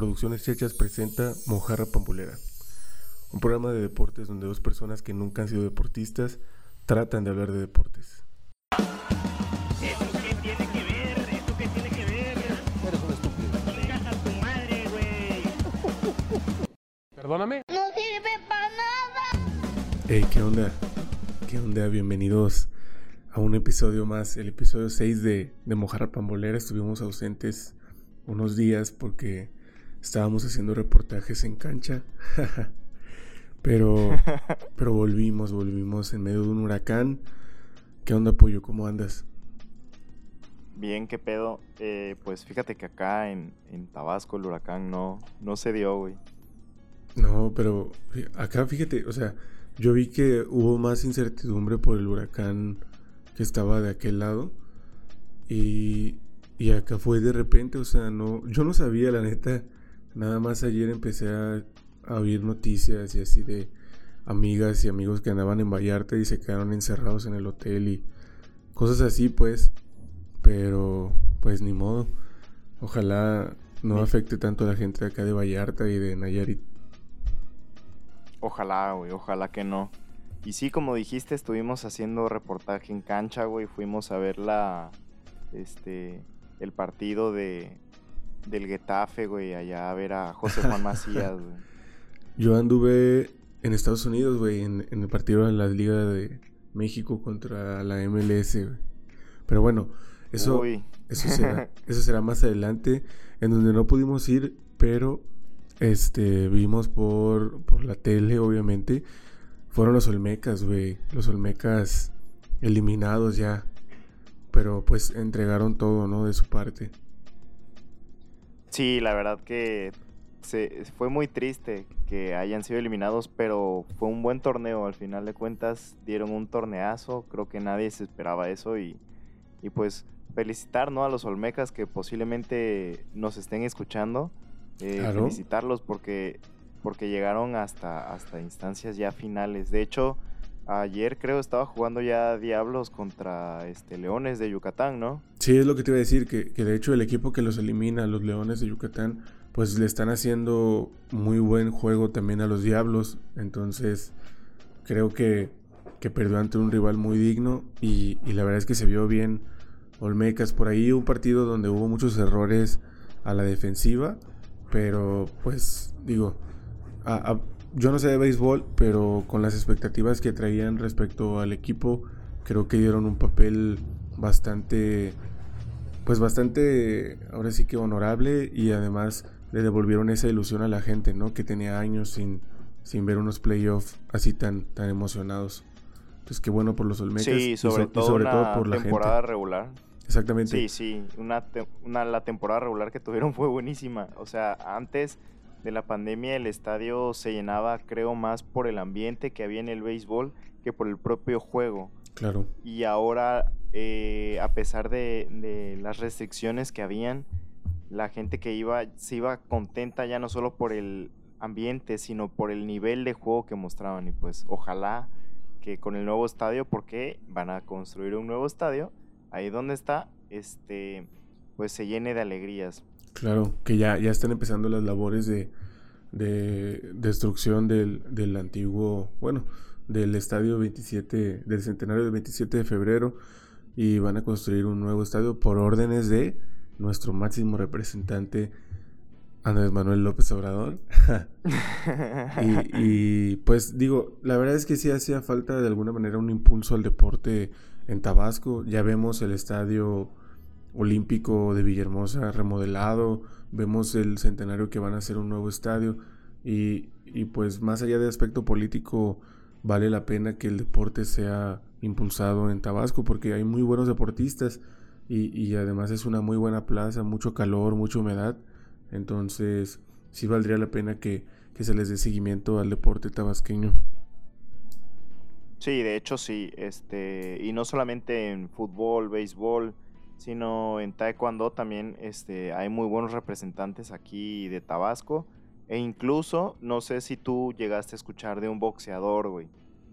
Producciones Chechas presenta Mojarra Pambulera, un programa de deportes donde dos personas que nunca han sido deportistas tratan de hablar de deportes. ¿Eso qué tiene que ver? ¿Eso qué tiene que ver? Eres un estúpido. A tu madre, güey. Perdóname. No sirve para nada. Hey, ¿qué onda? ¿Qué onda? Bienvenidos a un episodio más, el episodio 6 de, de Mojarra Pambolera. Estuvimos ausentes unos días porque estábamos haciendo reportajes en cancha. pero, pero volvimos, volvimos en medio de un huracán. ¿Qué onda, Pollo? ¿Cómo andas? Bien, qué pedo. Eh, pues fíjate que acá en, en Tabasco el huracán no, no se dio, güey. No, pero acá fíjate, o sea, yo vi que hubo más incertidumbre por el huracán que estaba de aquel lado. Y, y acá fue de repente, o sea, no, yo no sabía, la neta. Nada más ayer empecé a, a oír noticias y así de amigas y amigos que andaban en Vallarta y se quedaron encerrados en el hotel y cosas así, pues. Pero, pues ni modo. Ojalá no afecte tanto a la gente de acá de Vallarta y de Nayarit. Ojalá, güey, ojalá que no. Y sí, como dijiste, estuvimos haciendo reportaje en cancha, güey. Fuimos a ver la, este, el partido de, del Getafe, güey, allá a ver a José Juan Macías, güey. Yo anduve en Estados Unidos, güey, en, en el partido de la Liga de México contra la MLS, güey. Pero bueno, eso, Uy, eso, será, eso será más adelante, en donde no pudimos ir, pero este vimos por, por la tele, obviamente. Fueron los Olmecas, güey. Los Olmecas eliminados ya. Pero pues entregaron todo, ¿no? De su parte. Sí, la verdad que se, fue muy triste que hayan sido eliminados, pero fue un buen torneo. Al final de cuentas dieron un torneazo, creo que nadie se esperaba eso y, y pues felicitar ¿no? a los Olmecas que posiblemente nos estén escuchando. eh, Claro. Felicitarlos porque, porque llegaron hasta, hasta instancias ya finales. De hecho, ayer creo estaba jugando ya Diablos contra este Leones de Yucatán, ¿no? Sí, es lo que te iba a decir, que, que de hecho el equipo que los elimina, los Leones de Yucatán, pues le están haciendo muy buen juego también a los Diablos. Entonces, creo que, que perdió ante un rival muy digno y, y la verdad es que se vio bien Olmecas. Por ahí un partido donde hubo muchos errores a la defensiva, pero pues digo, yo no sé de béisbol, pero con las expectativas que traían respecto al equipo, creo que dieron un papel bastante, pues bastante, ahora sí que honorable y además le devolvieron esa ilusión a la gente, ¿no? Que tenía años sin, sin ver unos playoffs así tan, tan emocionados. Entonces, qué bueno por los Olmecas Sí, y sobre, so- y todo, sobre una todo por la temporada gente. regular. Exactamente. Sí, sí, una, te- una la temporada regular que tuvieron fue buenísima. O sea, antes de la pandemia el estadio se llenaba, creo, más por el ambiente que había en el béisbol que por el propio juego. Claro. Y ahora, eh, a pesar de, de las restricciones que habían, la gente que iba se iba contenta ya no solo por el ambiente, sino por el nivel de juego que mostraban. Y pues ojalá que con el nuevo estadio, porque van a construir un nuevo estadio, ahí donde está, este, pues se llene de alegrías. Claro, que ya, ya están empezando las labores de, de destrucción del, del antiguo, bueno, del estadio 27, del centenario del 27 de febrero y van a construir un nuevo estadio por órdenes de nuestro máximo representante Andrés Manuel López Obrador. y, y, pues digo, la verdad es que sí hacía falta de alguna manera un impulso al deporte en Tabasco. Ya vemos el estadio olímpico de Villahermosa remodelado, vemos el centenario que van a hacer un nuevo estadio y, y pues más allá de aspecto político vale la pena que el deporte sea impulsado en Tabasco porque hay muy buenos deportistas y, y además es una muy buena plaza, mucho calor, mucha humedad, entonces sí valdría la pena que, que se les dé seguimiento al deporte tabasqueño. Sí, de hecho sí, este, y no solamente en fútbol, béisbol, sino en taekwondo también este, hay muy buenos representantes aquí de Tabasco. E incluso, no sé si tú llegaste a escuchar de un boxeador, güey.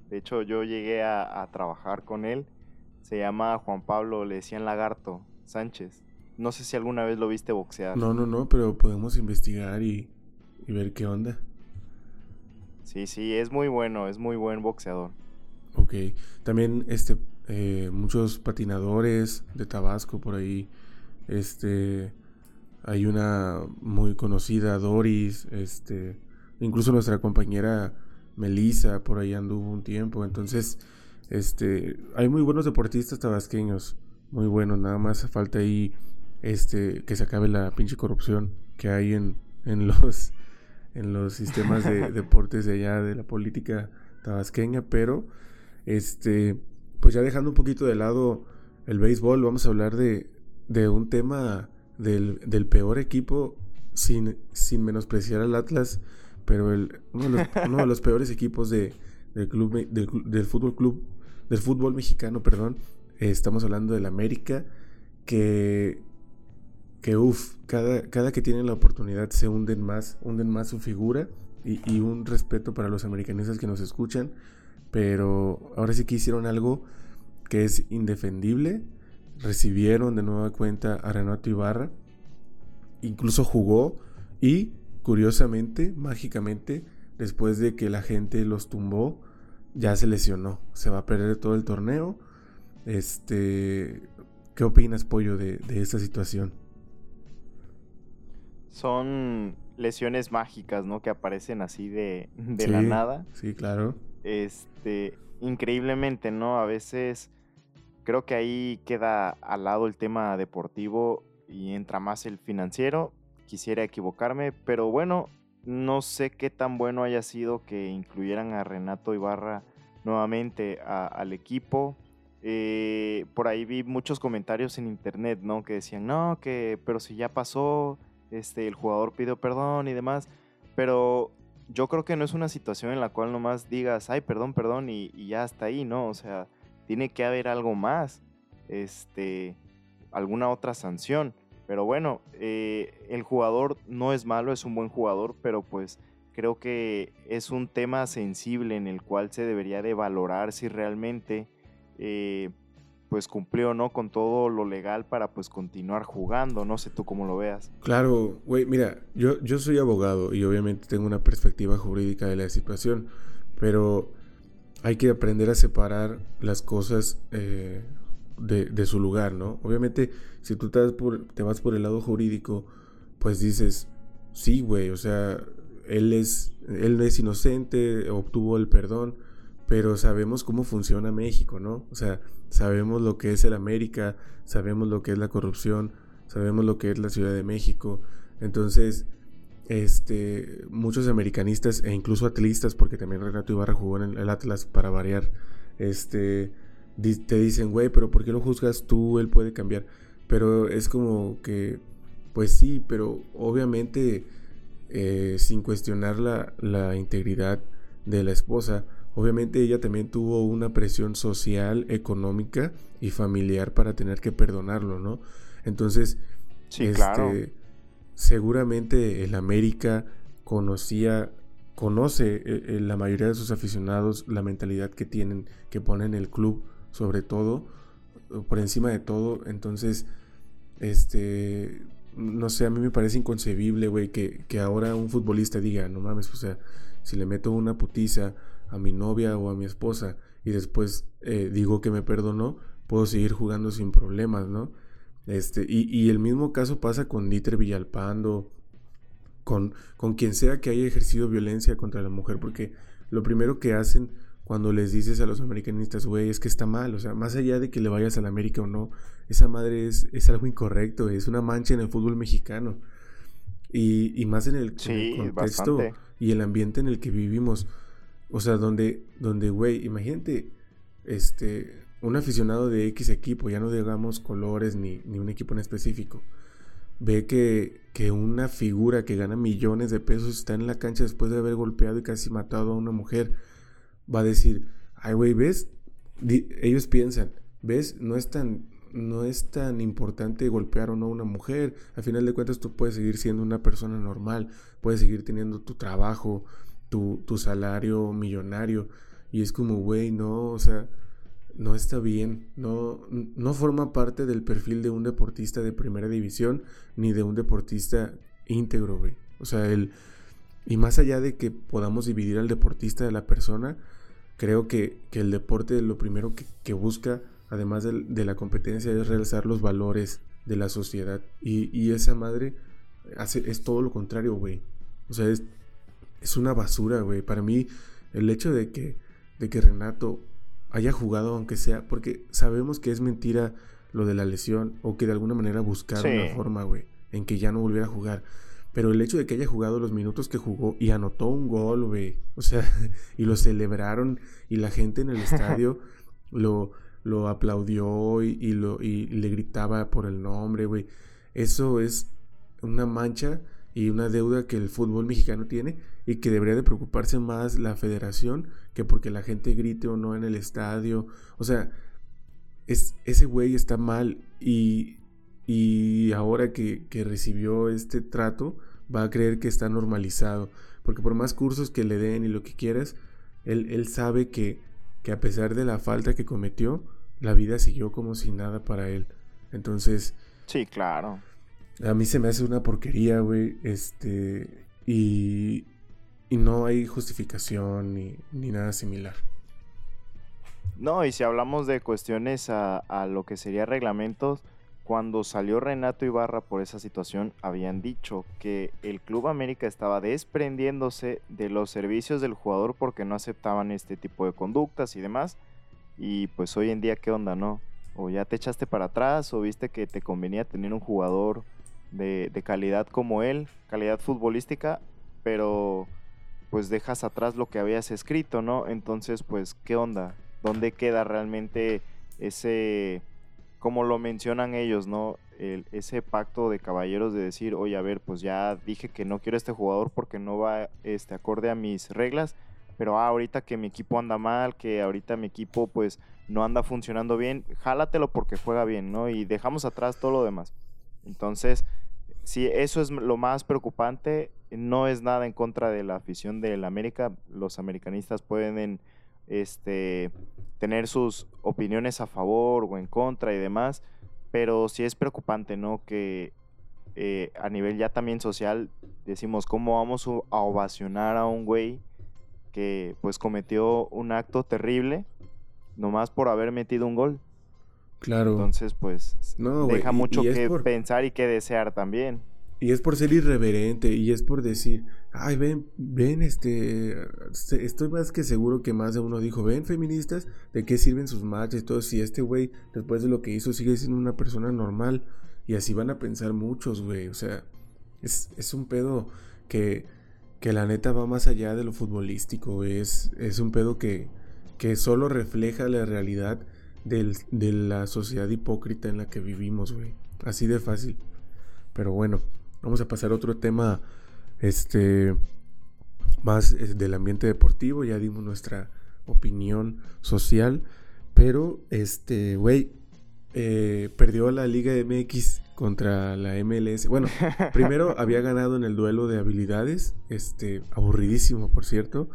De hecho, yo llegué a, a trabajar con él. Se llama Juan Pablo, le decían Lagarto Sánchez. No sé si alguna vez lo viste boxear. No, no, no, pero podemos investigar y, y ver qué onda. Sí, sí, es muy bueno, es muy buen boxeador. Ok. También este eh, muchos patinadores de Tabasco por ahí. Este hay una muy conocida, Doris, este, incluso nuestra compañera Melissa por ahí anduvo un tiempo. Entonces, este, hay muy buenos deportistas tabasqueños, muy buenos. Nada más falta ahí, este, que se acabe la pinche corrupción que hay en, en los, en los sistemas de deportes de allá de la política tabasqueña. Pero, este, pues ya dejando un poquito de lado el béisbol, vamos a hablar de, de un tema del, del peor equipo sin, sin menospreciar al Atlas, pero el, uno, de los, uno de los peores equipos de, del, club, del, del fútbol club, del fútbol mexicano, perdón. Eh, estamos hablando del América, que, que uff, cada, cada que tienen la oportunidad se hunden más, hunden más su figura y, y un respeto para los americanistas que nos escuchan, pero ahora sí que hicieron algo que es indefendible. Recibieron de nueva cuenta a Renato Ibarra, incluso jugó y curiosamente, mágicamente, después de que la gente los tumbó, ya se lesionó. Se va a perder todo el torneo. Este, ¿qué opinas, Pollo, de, de esta situación? Son lesiones mágicas, ¿no? Que aparecen así de, de la nada. Sí, claro. Este, increíblemente, ¿no? A veces creo que ahí queda al lado el tema deportivo y entra más el financiero. Quisiera equivocarme, pero bueno, no sé qué tan bueno haya sido que incluyeran a Renato Ibarra nuevamente al equipo. Eh, por ahí vi muchos comentarios en internet, ¿no? Que decían, no, que, pero si ya pasó, este, el jugador pidió perdón y demás. Pero yo creo que no es una situación en la cual nomás digas, ay, perdón, perdón, y, ya hasta ahí, ¿no? O sea, tiene que haber algo más, este, alguna otra sanción. Pero bueno, eh, el jugador no es malo, es un buen jugador, pero pues creo que es un tema sensible en el cual se debería de valorar si realmente eh, pues cumplió no con todo lo legal para pues continuar jugando. No sé tú cómo lo veas. Claro, güey, mira, yo, yo soy abogado y obviamente tengo una perspectiva jurídica de la situación, pero hay que aprender a separar las cosas eh, de, de su lugar, ¿no? Obviamente, si tú te vas, por, te vas por el lado jurídico, pues dices, sí, güey, o sea, él es, él es inocente, obtuvo el perdón, pero sabemos cómo funciona México, ¿no? O sea, sabemos lo que es el América, sabemos lo que es la corrupción, sabemos lo que es la Ciudad de México. Entonces, este, muchos americanistas e incluso atlistas, porque también Renato Ibarra jugó en el Atlas para variar, este, te dicen, güey, pero ¿por qué lo juzgas tú? Él puede cambiar. Pero es como que, pues sí, pero obviamente eh, sin cuestionar la, la integridad de la esposa, obviamente ella también tuvo una presión social, económica y familiar para tener que perdonarlo, ¿no? Entonces, Sí, claro. este, seguramente el América conocía, conoce eh, eh, la mayoría de sus aficionados la mentalidad que tienen, que ponen el club sobre todo, por encima de todo. Entonces, este, no sé, a mí me parece inconcebible, güey, que, que ahora un futbolista diga, no mames, o sea, si le meto una putiza a mi novia o a mi esposa y después eh, digo que me perdonó, puedo seguir jugando sin problemas, ¿no? Este, y, y el mismo caso pasa con Dieter Villalpando, con, con quien sea que haya ejercido violencia contra la mujer, porque lo primero que hacen cuando les dices a los americanistas, güey, es que está mal, o sea, más allá de que le vayas a la América o no, esa madre es, es algo incorrecto, es una mancha en el fútbol mexicano. Y, y más en el, en Sí, el contexto bastante. y el ambiente en el que vivimos. O sea, donde, donde, güey, imagínate, este, un aficionado de X equipo, ya no digamos colores ni, ni un equipo en específico, ve que, que una figura que gana millones de pesos está en la cancha después de haber golpeado y casi matado a una mujer, va a decir, ay, güey, ¿ves? Ellos piensan, ¿ves? No es tan no es tan importante golpear o no a una mujer. Al final de cuentas tú puedes seguir siendo una persona normal, puedes seguir teniendo tu trabajo, tu, tu salario millonario. Y es como, güey, no, o sea, no está bien, no, no forma parte del perfil de un deportista de primera división ni de un deportista íntegro, güey. O sea, el, y más allá de que podamos dividir al deportista de la persona, creo que, que el deporte lo primero que, busca, además de, la competencia, es realizar los valores de la sociedad. Y, y esa madre hace, es todo lo contrario, güey. O sea, es, es una basura, güey. Para mí, el hecho de que, de que Renato haya jugado, aunque sea, porque sabemos que es mentira lo de la lesión, o que de alguna manera buscaron Sí. una forma, güey, en que ya no volviera a jugar. Pero el hecho de que haya jugado los minutos que jugó y anotó un gol, güey, o sea, y lo celebraron y la gente en el estadio lo, lo aplaudió y, y lo, y le gritaba por el nombre, güey. Eso es una mancha y una deuda que el fútbol mexicano tiene y que debería de preocuparse más la federación que porque la gente grite o no en el estadio. O sea, es, ese güey está mal y, y ahora que, que recibió este trato va a creer que está normalizado. Porque por más cursos que le den y lo que quieras, él, él sabe que, que a pesar de la falta que cometió, la vida siguió como si nada para él. Entonces, Sí, claro. A mí se me hace una porquería, güey. Este. Y. Y no hay justificación ni, ni nada similar. No, y si hablamos de cuestiones a, a lo que sería reglamentos, cuando salió Renato Ibarra por esa situación, habían dicho que el Club América estaba desprendiéndose de los servicios del jugador porque no aceptaban este tipo de conductas y demás. Y pues hoy en día, ¿qué onda, no? O ya te echaste para atrás, o viste que te convenía tener un jugador de, de calidad como él, calidad futbolística, pero pues dejas atrás lo que habías escrito, ¿no? Entonces, pues, ¿qué onda? ¿Dónde queda realmente ese, como lo mencionan ellos, ¿no? El- ese pacto de caballeros de decir, oye, a ver, pues ya dije que no quiero este jugador porque no va este, acorde a mis reglas, pero ah, ahorita que mi equipo anda mal, que ahorita mi equipo pues no anda funcionando bien, jálatelo porque juega bien, ¿no? Y dejamos atrás todo lo demás. Entonces, si eso es lo más preocupante, no es nada en contra de la afición del América. Los americanistas pueden este, tener sus opiniones a favor o en contra y demás, pero sí es preocupante, ¿no? Que eh, a nivel ya también social decimos, ¿cómo vamos a ovacionar a un güey que pues cometió un acto terrible nomás por haber metido un gol? Claro. Entonces, pues No, deja mucho y que por- pensar y que desear también. Y es por ser irreverente y es por decir, ay, ven, ven, este, estoy más que seguro que más de uno dijo, ven, feministas, ¿de qué sirven sus matches? Todo, si este güey, después de lo que hizo, sigue siendo una persona normal. Y así van a pensar muchos, güey. O sea, es, es un pedo que, que la neta va más allá de lo futbolístico, güey. Es, es un pedo que, que solo refleja la realidad del- de la sociedad hipócrita en la que vivimos, güey. Así de fácil. Pero bueno, vamos a pasar a otro tema, este, más eh, del ambiente deportivo. Ya dimos nuestra opinión social, pero este, güey, eh, perdió la Liga MX contra la MLS. Bueno, primero había ganado en el duelo de habilidades, este, aburridísimo, por cierto,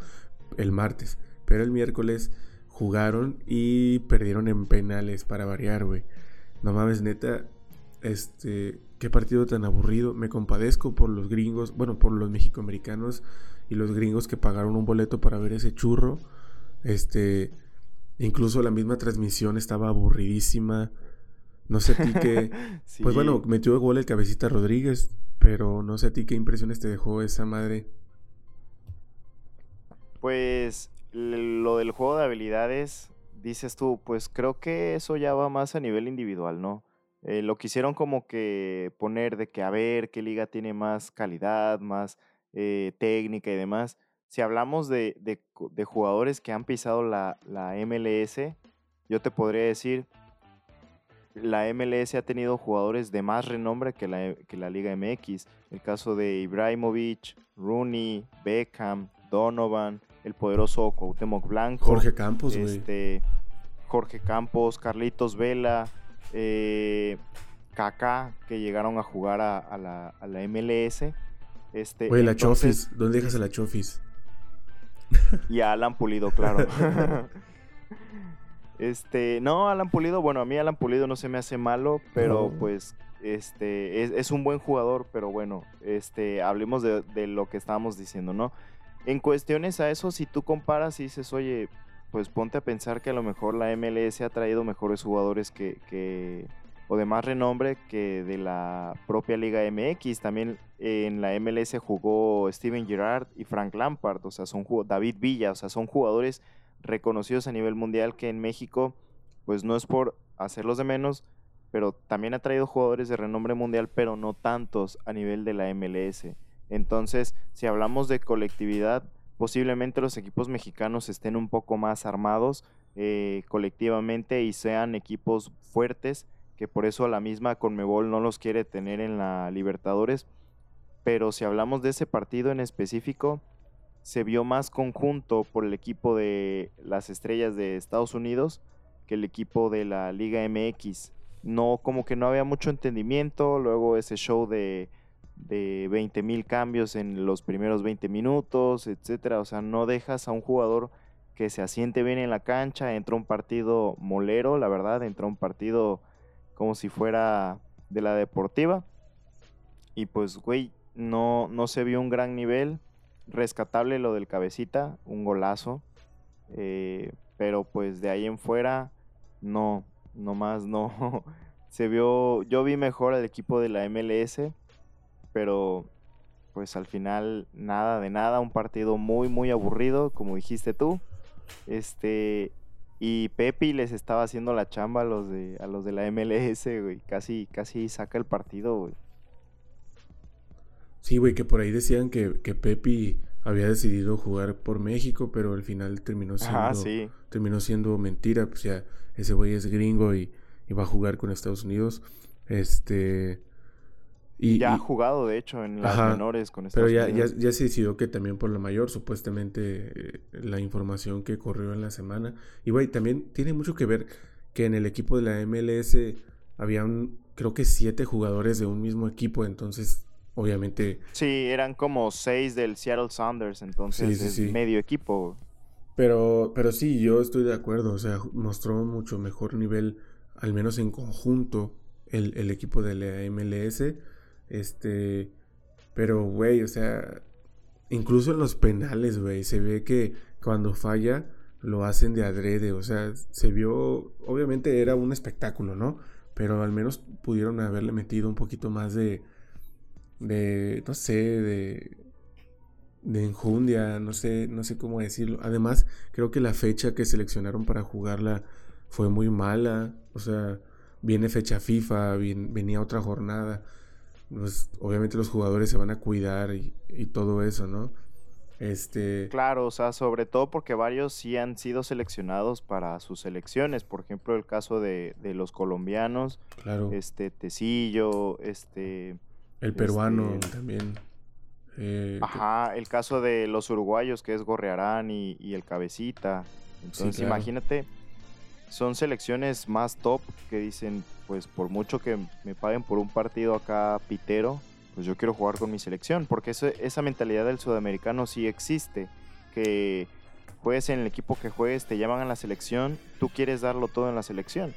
el martes, pero el miércoles jugaron y perdieron en penales para variar, güey. No mames, neta, este, qué partido tan aburrido. Me compadezco por los gringos, bueno, por los mexicoamericanos y los gringos que pagaron un boleto para ver ese churro. Este, incluso la misma transmisión estaba aburridísima. No sé a ti qué. Sí. Pues bueno, metió gol el cabecita Rodríguez, pero no sé a ti qué impresiones te dejó esa madre. Pues lo del juego de habilidades, dices tú, pues creo que eso ya va más a nivel individual, ¿no? Eh, lo quisieron como que poner de que a ver qué liga tiene más calidad, más eh, técnica y demás. Si hablamos de, de de jugadores que han pisado la, la MLS, yo te podría decir, la MLS ha tenido jugadores de más renombre que la, que la Liga MX. El caso de Ibrahimovic, Rooney, Beckham, Donovan, el poderoso Cuauhtémoc Blanco. Jorge Campos, güey. este, Jorge Campos, Carlitos Vela, eh, Kaká, que llegaron a jugar a, a la, a la MLS. Este, Güey, la Chofis. ¿Dónde dejas a la Chofis? y a Alan Pulido, claro. Este, no, Alan Pulido, bueno, a mí Alan Pulido no se me hace malo, pero No. pues, este, es, es un buen jugador, pero bueno, este, hablemos de, de lo que estábamos diciendo, ¿no? En cuestiones a eso, si tú comparas y dices, oye, pues ponte a pensar que a lo mejor la MLS ha traído mejores jugadores que, que o de más renombre que de la propia Liga MX. También en la MLS jugó Steven Gerrard y Frank Lampard, o sea, son David Villa, o sea, son jugadores reconocidos a nivel mundial que en México, pues no es por hacerlos de menos, pero también ha traído jugadores de renombre mundial, pero no tantos a nivel de la MLS. Entonces, si hablamos de colectividad, posiblemente los equipos mexicanos estén un poco más armados eh, colectivamente y sean equipos fuertes, que por eso la misma Conmebol no los quiere tener en la Libertadores. Pero si hablamos de ese partido en específico, se vio más conjunto por el equipo de las estrellas de Estados Unidos que el equipo de la Liga MX. No, como que no había mucho entendimiento, luego ese show de, de 20 mil cambios en los primeros 20 minutos, etcétera. O sea, no dejas a un jugador que se asiente bien en la cancha, entra un partido molero, la verdad, entra un partido como si fuera de la deportiva. Y pues, güey, no, no se vio un gran nivel. Rescatable lo del cabecita, un golazo. eh, pero pues de ahí en fuera, no, nomás no. Se vio, yo vi mejor al equipo de la MLS, pero pues al final nada de nada, un partido muy, muy aburrido, como dijiste tú. Este, y Pepi les estaba haciendo la chamba a los de, a los de la MLS, güey. Casi, casi saca el partido, güey. Sí, güey, que por ahí decían que, que Pepi había decidido jugar por México, pero al final terminó siendo, Ajá, sí. terminó siendo mentira. Pues ya, ese güey es gringo y, y va a jugar con Estados Unidos. Este. Y, ya y- ha jugado, de hecho, en las Ajá, menores con pero Estados ya, ya, Unidos. ya se decidió que también por la mayor, supuestamente, eh, la información que corrió en la semana. Y, güey, también tiene mucho que ver que en el equipo de la MLS habían, creo que siete jugadores de un mismo equipo, entonces, obviamente, Sí, eran como seis del Seattle Sounders, entonces sí, es sí. medio equipo. Pero, pero sí, yo estoy de acuerdo. O sea, mostró mucho mejor nivel, al menos en conjunto, el, el equipo de la MLS. Este, pero, güey, o sea, incluso en los penales, güey, se ve que cuando falla lo hacen de adrede. O sea, se vio, obviamente era un espectáculo, ¿no? Pero al menos pudieron haberle metido un poquito más de, de, no sé, de, de enjundia, no sé, no sé cómo decirlo. Además, creo que la fecha que seleccionaron para jugarla fue muy mala. O sea, viene fecha FIFA, venía otra jornada. Pues, obviamente los jugadores se van a cuidar y, y todo eso, ¿no? Este, Claro, o sea, sobre todo porque varios sí han sido seleccionados para sus selecciones. Por ejemplo, el caso de, de los colombianos, claro, este Tecillo, este... el peruano este- también. eh, que- Ajá, el caso de los uruguayos, que es Gorrearán y, y el Cabecita. Entonces, claro. imagínate, son selecciones más top que dicen, pues por mucho que me paguen por un partido acá pitero, pues yo quiero jugar con mi selección, porque eso- esa mentalidad del sudamericano sí existe, que juegues en el equipo que juegues, te llaman a la selección, tú quieres darlo todo en la selección.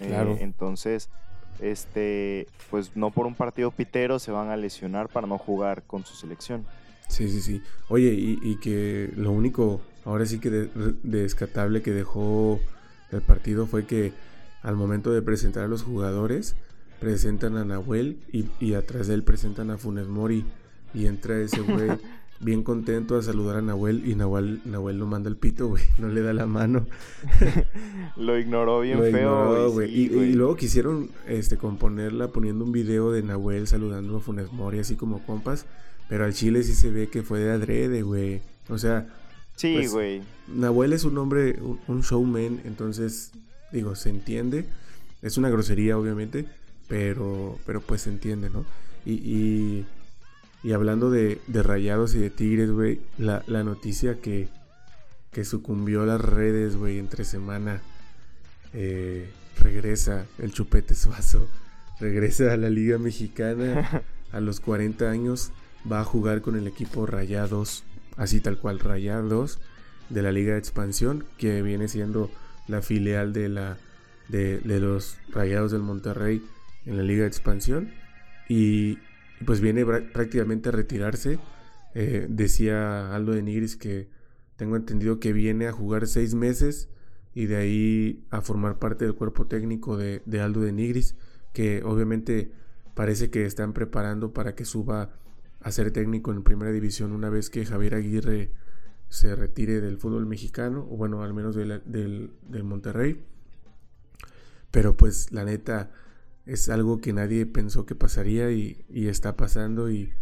Eh, Claro. entonces, este, pues no por un partido pitero se van a lesionar para no jugar con su selección. Sí, sí, sí. Oye, y, y que lo único, ahora sí que de- descatable que dejó el partido fue que al momento de presentar a los jugadores, presentan a Nahuel y, y atrás de él presentan a Funes Mori. Y entra ese güey bien contento a saludar a Nahuel y Nahuel, Nahuel lo manda al pito, güey. No le da la mano. Lo ignoró bien Lo feo, ignoró, güey. güey. sí, y, luego quisieron este, componerla poniendo un video de Nahuel saludando a Funes Mori así como compas. Pero al chile sí se ve que fue de adrede, güey. O sea, Sí, pues, güey. Nahuel es un hombre, un, un showman, entonces, digo, se entiende. Es una grosería, obviamente, pero, pero pues se entiende, ¿no? Y, y, y hablando de, de rayados y de tigres, güey, la, la noticia que, que sucumbió a las redes, güey, entre semana, eh, regresa el chupete suazo, regresa a la Liga Mexicana a los 40 años, va a jugar con el equipo Rayados, así tal cual, Rayados, de la Liga de Expansión, que viene siendo la filial de, la, de, de los Rayados del Monterrey en la Liga de Expansión. Y, pues viene prácticamente a retirarse. Eh, decía Aldo de Nigris que tengo entendido que viene a jugar seis meses y de ahí a formar parte del cuerpo técnico de, de Aldo de Nigris, que obviamente parece que están preparando para que suba a ser técnico en primera división una vez que Javier Aguirre se retire del fútbol mexicano, o bueno, al menos del, del, del Monterrey. Pero pues la neta es algo que nadie pensó que pasaría y, y está pasando y,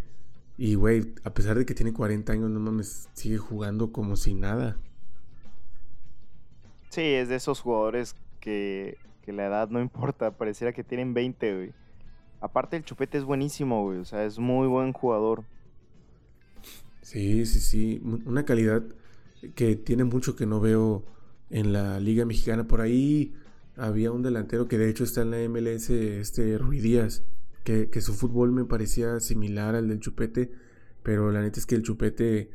y güey, a pesar de que tiene 40 años, no mames, sigue jugando como si nada. Sí, es de esos jugadores que, que la edad no importa, pareciera que tienen 20, güey. Aparte el Chupete es buenísimo, güey, o sea, es muy buen jugador. Sí, sí, sí. Una calidad que tiene mucho que no veo en la Liga Mexicana. Por ahí había un delantero que de hecho está en la MLS, este Rui Díaz, que, que su fútbol me parecía similar al del Chupete, pero la neta es que el Chupete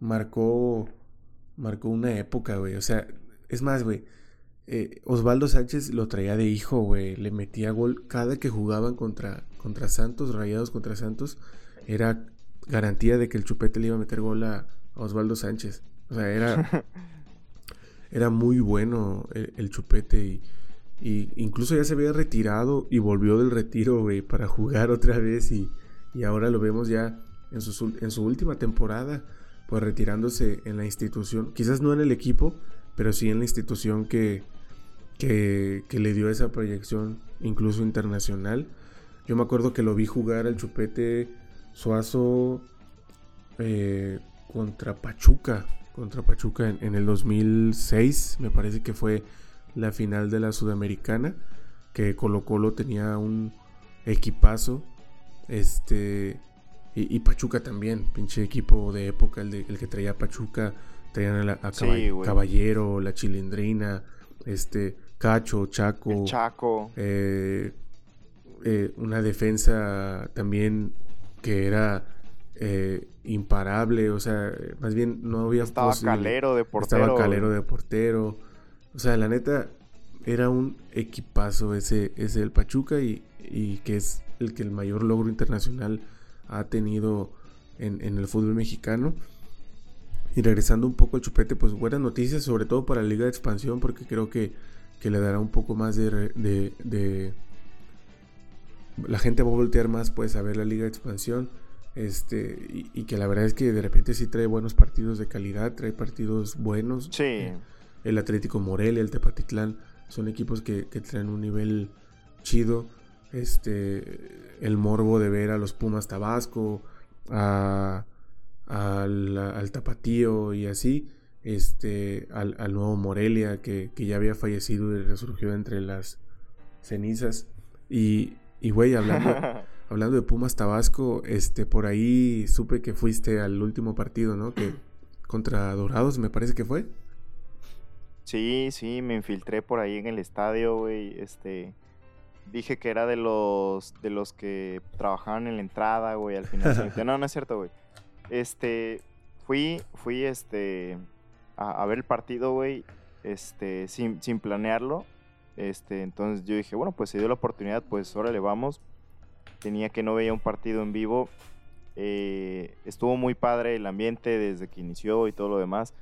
marcó, marcó una época, güey. O sea, es más, güey. eh, Osvaldo Sánchez lo traía de hijo, güey. Le metía gol cada que jugaban contra, contra Santos, rayados contra Santos. Era garantía de que el Chupete le iba a meter gol a, Osvaldo Sánchez. O sea, era, era muy bueno el, el Chupete y, y incluso ya se había retirado y volvió del retiro, güey, para jugar otra vez y, y ahora lo vemos ya en su, ul- en su última temporada, pues retirándose en la institución, quizás no en el equipo, pero sí en la institución que, que, que le dio esa proyección incluso internacional. Yo me acuerdo que lo vi jugar al Chupete Suazo eh, contra Pachuca, contra Pachuca en, en el 2006, me parece que fue la final de la Sudamericana, que Colo Colo tenía un equipazo, este, y, y Pachuca también, pinche equipo de época, el, de- el que traía Pachuca, traían a, Caball-. Caballero, la Chilindrina, este, Cacho, Chaco, El Chaco. eh, eh, una defensa también que era eh, imparable, o sea, más bien no había Estaba posible- Calero de portero. estaba Calero de portero, o sea, la neta era un equipazo ese, ese del Pachuca y, y que es el que el mayor logro internacional ha tenido en, en el fútbol mexicano. Y regresando un poco al chupete, pues buenas noticias, sobre todo para la Liga de Expansión, porque creo que, que le dará un poco más de, re- de, de- La gente va a voltear más pues a ver la Liga de Expansión. Este, y, y que la verdad es que de repente sí trae buenos partidos de calidad, trae partidos buenos. Sí. El Atlético Morelia, el Tepatitlán, son equipos que, que traen un nivel chido. Este, el morbo de ver a los Pumas Tabasco, a, al, al Tapatío y así, este, al, al nuevo Morelia que, que ya había fallecido y resurgió entre las cenizas. Y, y güey, hablando, hablando de Pumas Tabasco, este, por ahí supe que fuiste al último partido, ¿no? Que contra Dorados, me parece que fue. Sí, sí, me infiltré por ahí en el estadio, güey. Este, dije que era de los de los que trabajaban en la entrada, güey. Al final, no, no es cierto, güey. Este, fui, fui, este, a, a ver el partido, güey. Este, sin, sin planearlo. Este, entonces yo dije, bueno, pues se dio la oportunidad, pues órale, vamos. Tenía que no veía un partido en vivo. Eh, estuvo muy padre el ambiente desde que inició y todo lo demás.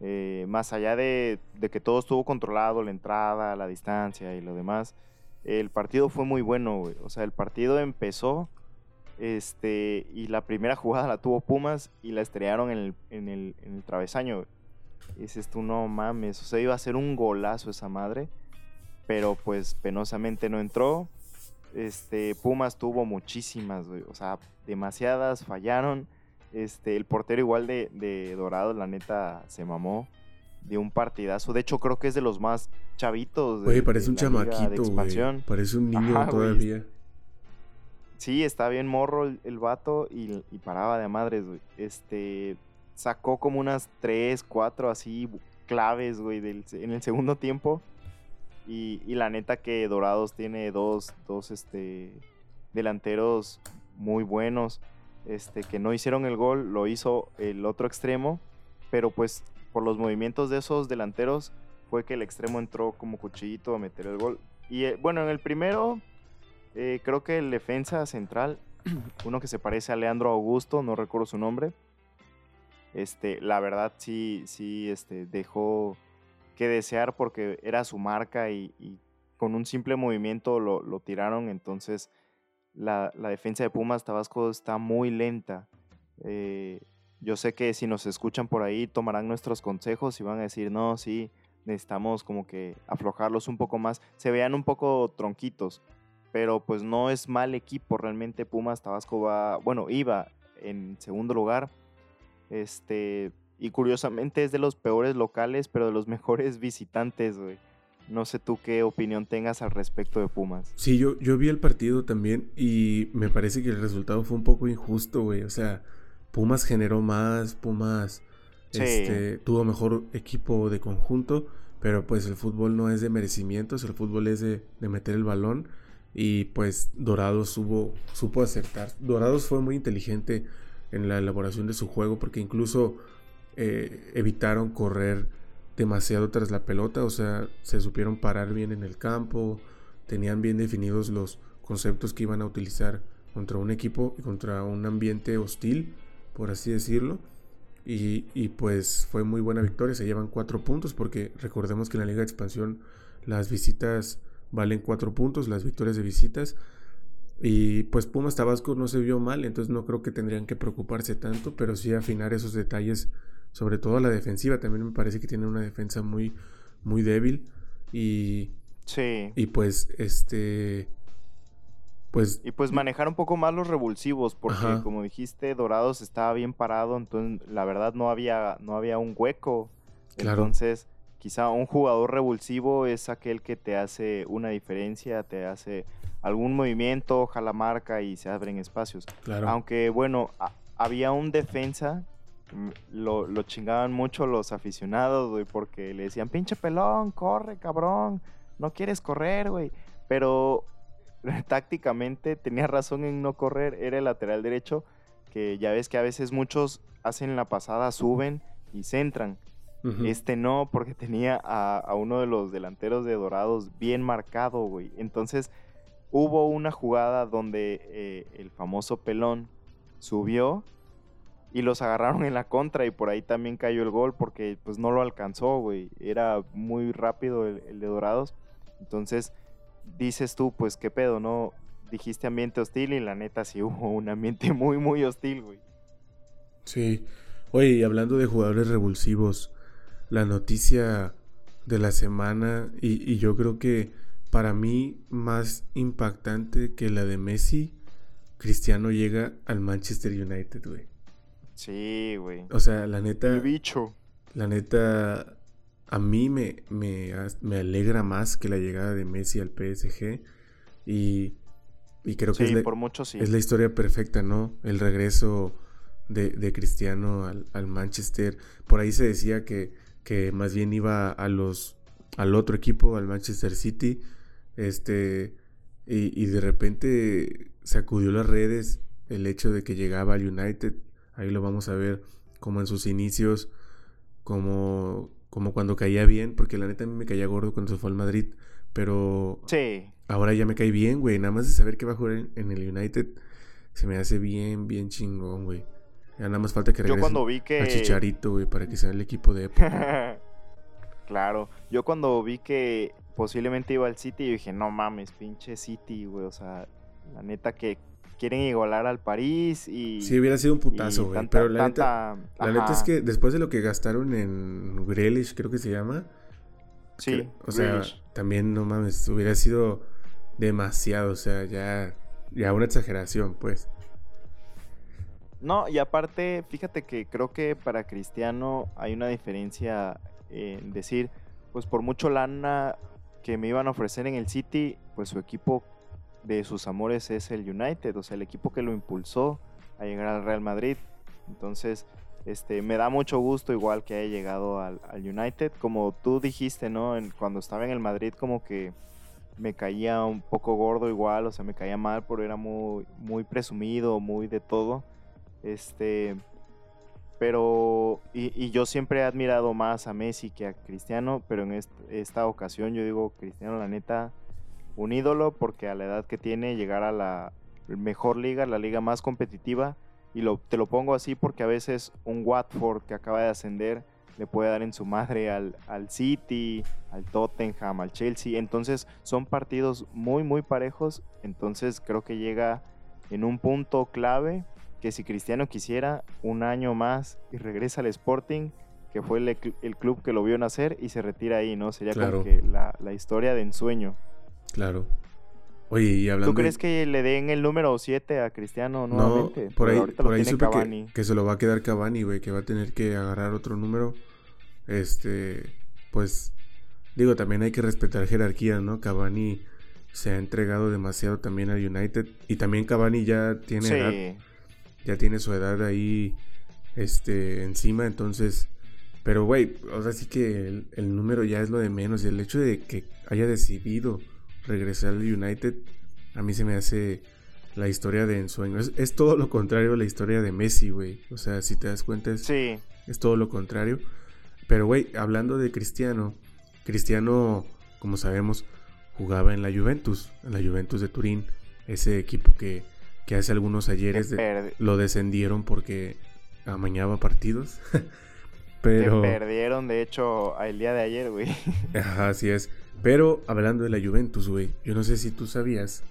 Eh, más allá de, que todo estuvo controlado, la entrada, la distancia y lo demás, el partido fue muy bueno. O sea, el partido empezó este, y la primera jugada la tuvo Pumas y la estrellaron en el, en el, en el travesaño. dices tú, no mames, o sea, iba a ser un golazo esa madre, pero pues penosamente no entró. Este, Pumas tuvo muchísimas, güey, o sea, demasiadas, fallaron. Este, el portero igual de, de Dorado, la neta, se mamó de un partidazo. De hecho, creo que es de los más chavitos. de- Güey, parece de un chamaquito, güey. Parece un niño Ajá, güey. todavía. Sí, está bien morro el, el vato y, y paraba de madres, güey. Este, sacó como unas 3, 4 así claves, güey, del en el segundo tiempo. Y, la neta que Dorados tiene dos, dos, este, delanteros muy buenos. Este, que no hicieron el gol, lo hizo el otro extremo. Pero pues por los movimientos de esos delanteros fue que el extremo entró como cuchillito a meter el gol. Y eh, bueno, en el primero, eh, creo que el defensa central, uno que se parece a Leandro Augusto, no recuerdo su nombre, este, la verdad sí, sí, este, dejó que desear porque era su marca y, y con un simple movimiento lo, lo tiraron, entonces la, la, defensa de Pumas Tabasco está muy lenta. Eh, yo sé que si nos escuchan por ahí tomarán nuestros consejos y van a decir, no, sí, necesitamos como que aflojarlos un poco más. Se vean un poco tronquitos, pero pues no es mal equipo. Realmente Pumas Tabasco va, bueno, iba en segundo lugar. Este, y curiosamente es de los peores locales, pero de los mejores visitantes, güey. No sé tú qué opinión tengas al respecto de Pumas. Sí, yo, yo vi el partido también y me parece que el resultado fue un poco injusto, güey. O sea, Pumas generó más, Pumas sí. este, tuvo mejor equipo de conjunto, pero pues el fútbol no es de merecimientos, el fútbol es de, de meter el balón y pues Dorados hubo, supo acertar. Dorados fue muy inteligente en la elaboración de su juego porque incluso eh, evitaron correr demasiado tras la pelota, o sea, se supieron parar bien en el campo, tenían bien definidos los conceptos que iban a utilizar contra un equipo y contra un ambiente hostil, por así decirlo. Y, y, pues fue muy buena victoria, se llevan cuatro puntos porque recordemos que en la Liga de Expansión las visitas valen cuatro puntos, las victorias de visitas. Y pues Pumas Tabasco no se vio mal, entonces no creo que tendrían que preocuparse tanto, pero sí afinar esos detalles sobre todo la defensiva. También me parece que tiene una defensa muy, muy débil. Y. Sí. Y pues, este. Pues. Y pues manejar un poco más los revulsivos. Porque, Ajá. como dijiste, Dorados estaba bien parado. Entonces, la verdad, no había, no había un hueco. Claro. Entonces, quizá un jugador revulsivo es aquel que te hace una diferencia, te hace algún movimiento, jala marca y se abren espacios. Claro. Aunque, bueno, había un defensa lo, lo, chingaban mucho los aficionados, güey, porque le decían, pinche pelón, corre, cabrón, no quieres correr, güey. Pero tácticamente tenía razón en no correr, era el lateral derecho, que ya ves que a veces muchos hacen la pasada, suben y centran. Uh -huh. Este no, porque tenía a, a, uno de los delanteros de Dorados bien marcado, güey. Entonces hubo una jugada donde eh, el famoso pelón subió y los agarraron en la contra y por ahí también cayó el gol porque pues no lo alcanzó, güey. Era muy rápido el, de Dorados. Entonces dices tú, pues qué pedo, ¿no? Dijiste ambiente hostil y la neta sí hubo un ambiente muy, muy hostil, güey. Sí. Oye, y hablando de jugadores revulsivos, la noticia de la semana y, y yo creo que para mí más impactante que la de Messi, Cristiano llega al Manchester United, güey. Sí, güey. O sea, la neta. El bicho. La neta. A mí me, me, me, alegra más que la llegada de Messi al PSG. Y, y creo que sí, es, la, por mucho, sí. es la historia perfecta, ¿no? El regreso de, de Cristiano al, al, Manchester. Por ahí se decía que, que más bien iba a los, al otro equipo, al Manchester City. Este. Y, y de repente sacudió las redes el hecho de que llegaba al United Ahí lo vamos a ver como en sus inicios, como, como cuando caía bien, porque la neta a mí me caía gordo cuando se fue al Madrid, pero sí. ahora ya me cae bien, güey. Nada más de saber que va a jugar en, en el United, se me hace bien, bien chingón, güey. Ya nada más falta que regrese Yo cuando vi que... a Chicharito, güey, para que sea el equipo de época. claro, yo cuando vi que posiblemente iba al City, yo dije, no mames, pinche City, güey, o sea, la neta que quieren igualar al París y... Sí, hubiera sido un putazo, güey. Pero la, tanta, neta, la neta es que después de lo que gastaron en Grealish, creo que se llama. Sí. Que, o sea, también, no mames, hubiera sido demasiado, o sea, ya, ya una exageración, pues. No, y aparte, fíjate que creo que para Cristiano hay una diferencia en decir, pues por mucho lana que me iban a ofrecer en el City, pues su equipo de sus amores es el United, o sea, el equipo que lo impulsó a llegar al Real Madrid. Entonces, este, me da mucho gusto igual que haya llegado al, al United. Como tú dijiste, ¿no? Cuando estaba en el Madrid como que me caía un poco gordo igual, o sea, me caía mal porque era muy, muy presumido, muy de todo. Este, pero y, yo siempre he admirado más a Messi que a Cristiano, pero en est- esta ocasión yo digo Cristiano la neta un ídolo porque a la edad que tiene llegar a la mejor liga, la liga más competitiva y lo, te lo pongo así porque a veces un Watford que acaba de ascender le puede dar en su madre al, al City, al Tottenham, al Chelsea. Entonces son partidos muy, muy parejos. Entonces creo que llega en un punto clave que si Cristiano quisiera un año más y regresa al Sporting, que fue el, club que lo vio nacer y se retira ahí, ¿no? Sería Claro. como que la, la historia de ensueño. Claro. Oye, y hablando... ¿Tú crees que le den el número 7 a Cristiano No, nuevamente? por ahí, por ahí supe que, que se lo va a quedar Cavani, güey, que va a tener que agarrar otro número. Este, pues, digo, también hay que respetar jerarquías, ¿no? Cavani se ha entregado demasiado también al United y también Cavani ya tiene edad, ya tiene su edad ahí, este, encima, entonces, pero, güey, o sea, sí que el, el número ya es lo de menos y el hecho de que haya decidido regresar al United, a mí se me hace la historia de ensueño. Es, es todo lo contrario a la historia de Messi, güey. O sea, si te das cuenta, es, sí. es todo lo contrario. Pero, güey, hablando de Cristiano, Cristiano, como sabemos, jugaba en la Juventus, en la Juventus de Turín, ese equipo que, que hace algunos ayeres de- lo descendieron porque amañaba partidos. Pero, perdieron, de hecho, el día de ayer, güey. ajá, así es. Pero hablando de la Juventus, güey, yo no sé si tú sabías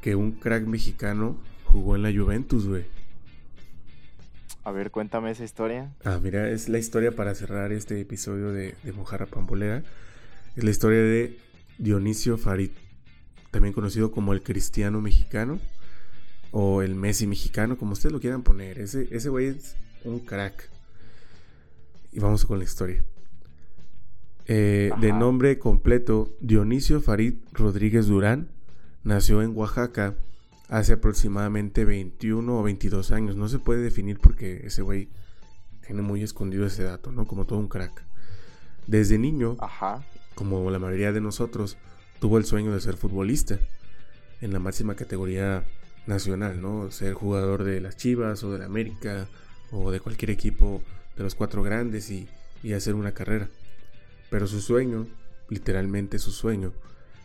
que un crack mexicano jugó en la Juventus, güey. A ver, cuéntame esa historia. Ah, mira, es la historia para cerrar este episodio de, de Mojarra Pambolera. Es la historia de Dionisio Farid, también conocido como el cristiano mexicano o el Messi mexicano, como ustedes lo quieran poner. Ese, ese güey es un crack. Y vamos con la historia. Eh, de nombre completo, Dionisio Farid Rodríguez Durán, nació en Oaxaca hace aproximadamente 21 o 22 años. No se puede definir porque ese güey tiene muy escondido ese dato, ¿no? Como todo un crack. Desde niño, Ajá. como la mayoría de nosotros, tuvo el sueño de ser futbolista en la máxima categoría nacional, ¿no? Ser jugador de las Chivas o de la América o de cualquier equipo de los cuatro grandes y, y hacer una carrera. Pero su sueño, literalmente su sueño,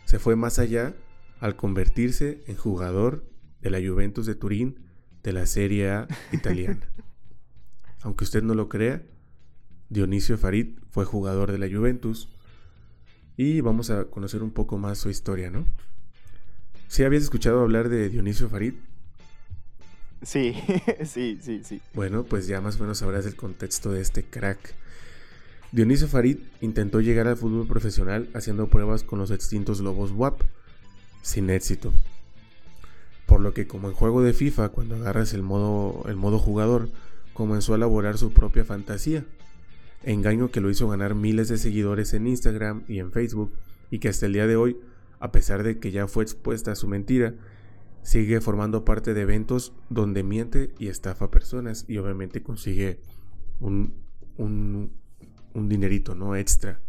se fue más allá al convertirse en jugador de la Juventus de Turín de la Serie A italiana. Aunque usted no lo crea, Dionisio Farid fue jugador de la Juventus y vamos a conocer un poco más su historia, ¿no? ¿Sí habías escuchado hablar de Dionisio Farid? Sí, sí, sí, sí. Bueno, pues ya más o menos sabrás el contexto de este crack. Dionisio Farid intentó llegar al fútbol profesional haciendo pruebas con los extintos Lobos WAP, sin éxito. Por lo que como en juego de FIFA, cuando agarras el modo, el modo jugador, comenzó a elaborar su propia fantasía. Engaño que lo hizo ganar miles de seguidores en Instagram y en Facebook y que hasta el día de hoy, a pesar de que ya fue expuesta a su mentira, sigue formando parte de eventos donde miente y estafa personas y obviamente consigue un, un, un dinerito, ¿no? Extra.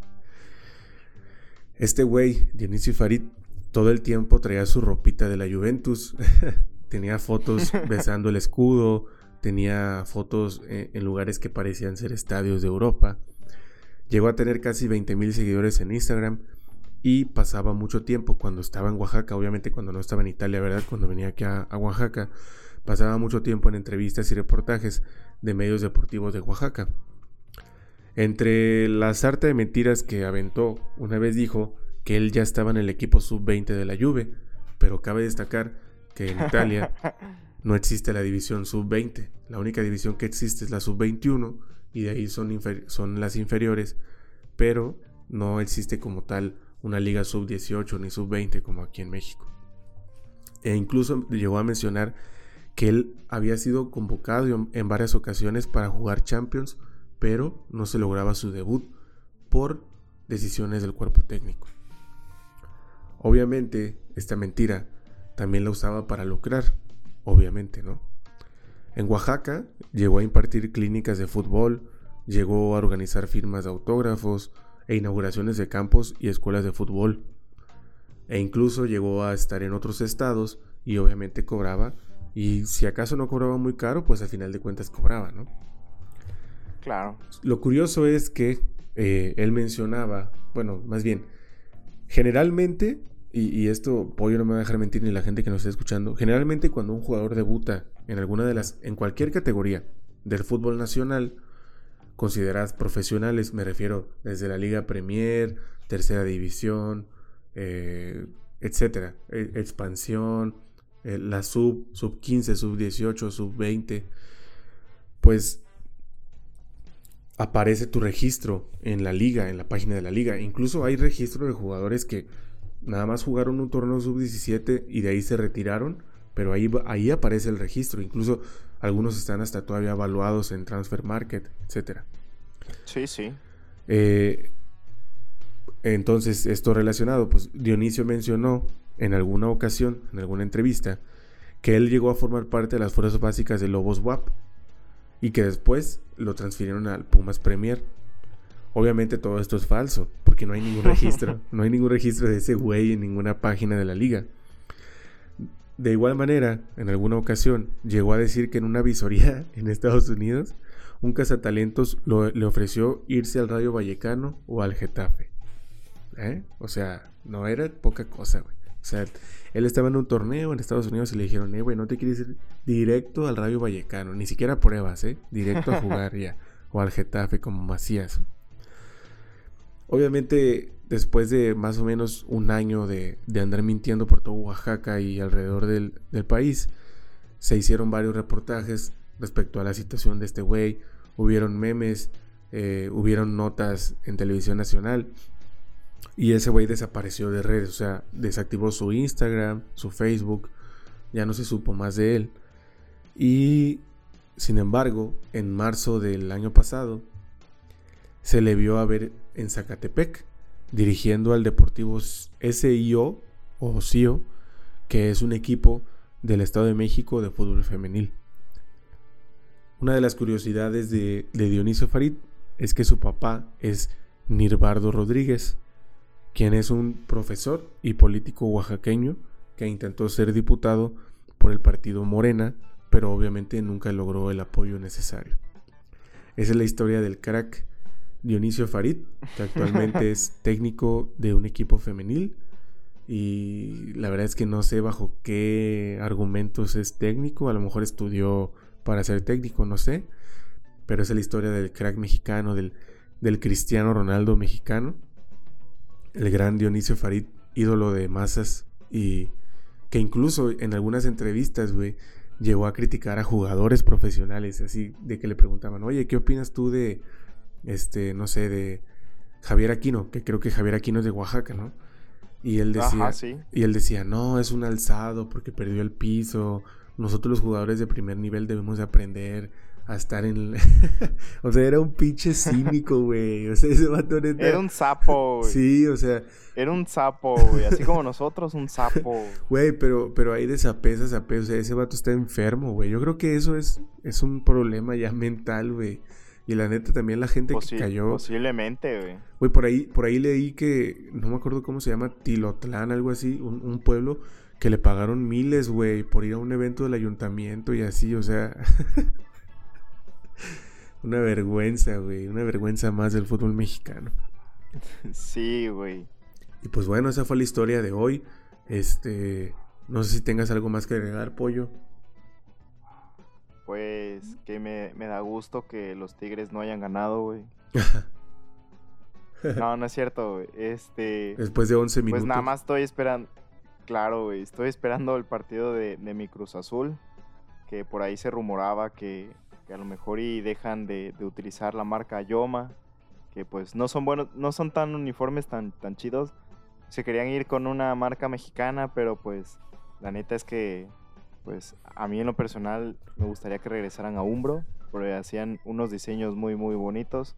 Este güey, Dionisio Farid, todo el tiempo traía su ropita de la Juventus. tenía fotos besando el escudo, tenía fotos eh, en lugares que parecían ser estadios de Europa. Llegó a tener casi 20 mil seguidores en Instagram y pasaba mucho tiempo cuando estaba en Oaxaca, obviamente cuando no estaba en Italia, ¿verdad? Cuando venía aquí a, a Oaxaca, pasaba mucho tiempo en entrevistas y reportajes de medios deportivos de Oaxaca. Entre la sarta de mentiras que aventó, una vez dijo que él ya estaba en el equipo sub-20 de la Juve, pero cabe destacar que en Italia no existe la división sub-20. La única división que existe es la sub-21 y de ahí son, son las inferiores, pero no existe como tal una liga sub-18 ni sub-20 como aquí en México. E incluso llegó a mencionar que él había sido convocado en varias ocasiones para jugar Champions, pero no se lograba su debut por decisiones del cuerpo técnico. Obviamente, esta mentira también la usaba para lucrar, obviamente, ¿no? En Oaxaca llegó a impartir clínicas de fútbol, llegó a organizar firmas de autógrafos e inauguraciones de campos y escuelas de fútbol. E incluso llegó a estar en otros estados y obviamente cobraba. Y si acaso no cobraba muy caro, pues al final de cuentas cobraba, ¿no? Claro. Lo curioso es que eh, él mencionaba, bueno, más bien, generalmente, y, esto Pollo no me va a dejar mentir ni la gente que nos está escuchando, generalmente cuando un jugador debuta en alguna de las, en cualquier categoría del fútbol nacional, consideradas profesionales, me refiero desde la Liga Premier, Tercera División, eh, etcétera, e- expansión, eh, la sub, sub 15, sub 18, sub 20, pues aparece tu registro en la liga, en la página de la liga. Incluso hay registro de jugadores que nada más jugaron un torneo sub 17 y de ahí se retiraron, pero ahí, ahí aparece el registro. Incluso algunos están hasta todavía evaluados en Transfer Market, etcétera. Sí, sí. Eh, entonces, esto relacionado, pues Dionisio mencionó en alguna ocasión, en alguna entrevista, que él llegó a formar parte de las fuerzas básicas de Lobos WAP y que después lo transfirieron al Pumas Premier. Obviamente todo esto es falso, porque no hay ningún registro, no hay ningún registro de ese güey en ninguna página de la liga. De igual manera, en alguna ocasión llegó a decir que en una visoría en Estados Unidos, un cazatalentos lo- le ofreció irse al Rayo Vallecano o al Getafe. ¿Eh? O sea, no era poca cosa, güey. O sea, él estaba en un torneo en Estados Unidos y le dijeron, eh, güey, no te quieres ir directo al Rayo Vallecano, ni siquiera pruebas, ¿eh? Directo a jugar ya. O al Getafe como Macías. Obviamente, después de más o menos un año de, andar mintiendo por todo Oaxaca y alrededor del, del país, se hicieron varios reportajes respecto a la situación de este güey. Hubieron memes, eh, hubieron notas en televisión nacional. Y ese güey desapareció de redes, o sea, desactivó su Instagram, su Facebook, ya no se supo más de él. Y, sin embargo, en marzo del año pasado, se le vio a ver en Zacatepec, dirigiendo al Deportivo SIO o CIO, que es un equipo del Estado de México de fútbol femenil. Una de las curiosidades de, de Dionisio Farid es que su papá es Nirbardo Rodríguez, quien es un profesor y político oaxaqueño que intentó ser diputado por el partido Morena, pero obviamente nunca logró el apoyo necesario. Esa es la historia del crack Dionisio Farid, que actualmente es técnico de un equipo femenil. Y la verdad es que no sé bajo qué argumentos es técnico. A lo mejor estudió para ser técnico, no sé. Pero esa es la historia del crack mexicano, del, del Cristiano Ronaldo mexicano. El gran Dionisio Farid, ídolo de masas. Y que incluso en algunas entrevistas, güey, llegó a criticar a jugadores profesionales. Así de que le preguntaban, oye, ¿qué opinas tú de este, no sé, de Javier Aquino, que creo que Javier Aquino es de Oaxaca, ¿no? Y él decía, Ajá, sí. y él decía, no, es un alzado porque perdió el piso. Nosotros los jugadores de primer nivel debemos de aprender a estar en... el-". o sea, era un pinche cínico, güey. O sea, ese vato neta... Era un sapo, güey. Sí, o sea, Era un sapo, güey. Así como nosotros, un sapo. güey, pero, pero hay de sapés a sapés. O sea, ese vato está enfermo, güey. Yo creo que eso es, es un problema ya mental, güey. Y la neta también la gente Posi- que cayó... Posiblemente, güey. Güey, por ahí, por ahí leí que, no me acuerdo cómo se llama, Tilotlán, algo así, un, un pueblo que le pagaron miles, güey, por ir a un evento del ayuntamiento y así, o sea, una vergüenza, güey, una vergüenza más del fútbol mexicano. Sí, güey. Y pues bueno, esa fue la historia de hoy. Este, no sé si tengas algo más que agregar, pollo. Pues que me, me da gusto que los Tigres no hayan ganado, güey. No, no es cierto, güey. Este. Después de 11 minutos. Pues nada más estoy esperando. Claro, güey. Estoy esperando el partido de, de mi Cruz Azul. Que por ahí se rumoraba que, que a lo mejor y dejan de, utilizar la marca Yoma. Que pues no son buenos, no son tan uniformes tan, tan chidos. Se querían ir con una marca mexicana, pero pues la neta es que pues a mí en lo personal me gustaría que regresaran a Umbro. Porque hacían unos diseños muy muy bonitos.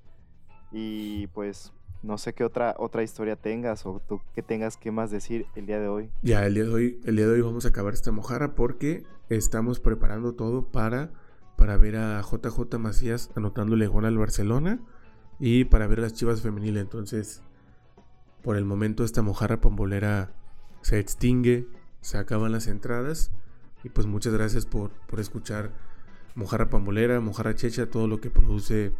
Y pues no sé qué otra, otra historia tengas o tú qué tengas que más decir el día de hoy. Ya, el día de hoy, el día de hoy vamos a acabar esta mojarra porque estamos preparando todo para, para ver a JJ Macías anotándole gol al Barcelona y para ver las Chivas femenil. Entonces, por el momento esta mojarra pambolera se extingue, se acaban las entradas y pues muchas gracias por, por escuchar mojarra pambolera, mojarra checha, todo lo que produce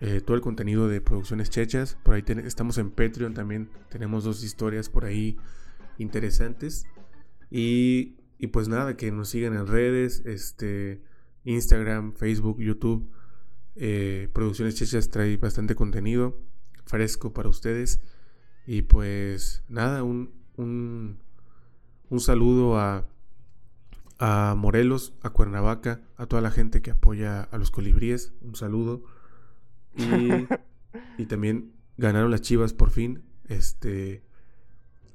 eh, todo el contenido de Producciones Chechas. Por ahí estamos en Patreon también. Tenemos dos historias por ahí interesantes. Y, y pues nada, que nos sigan en redes, este, Instagram, Facebook, YouTube. Eh, Producciones Chechas trae bastante contenido fresco para ustedes. Y pues nada, un, un, un saludo a, a Morelos, a Cuernavaca, a toda la gente que apoya a los colibríes. Un saludo. Y, y también ganaron las Chivas por fin. Este.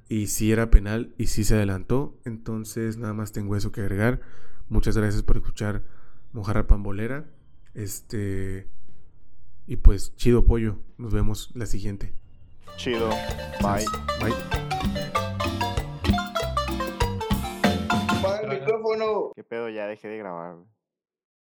Y si era penal y si se adelantó. Entonces nada más tengo eso que agregar. Muchas gracias por escuchar Mojarra Pambolera. Este. Y pues chido pollo. Nos vemos la siguiente. Chido. Bye. Bye. El micrófono. ¿Qué pedo? Ya dejé de grabar.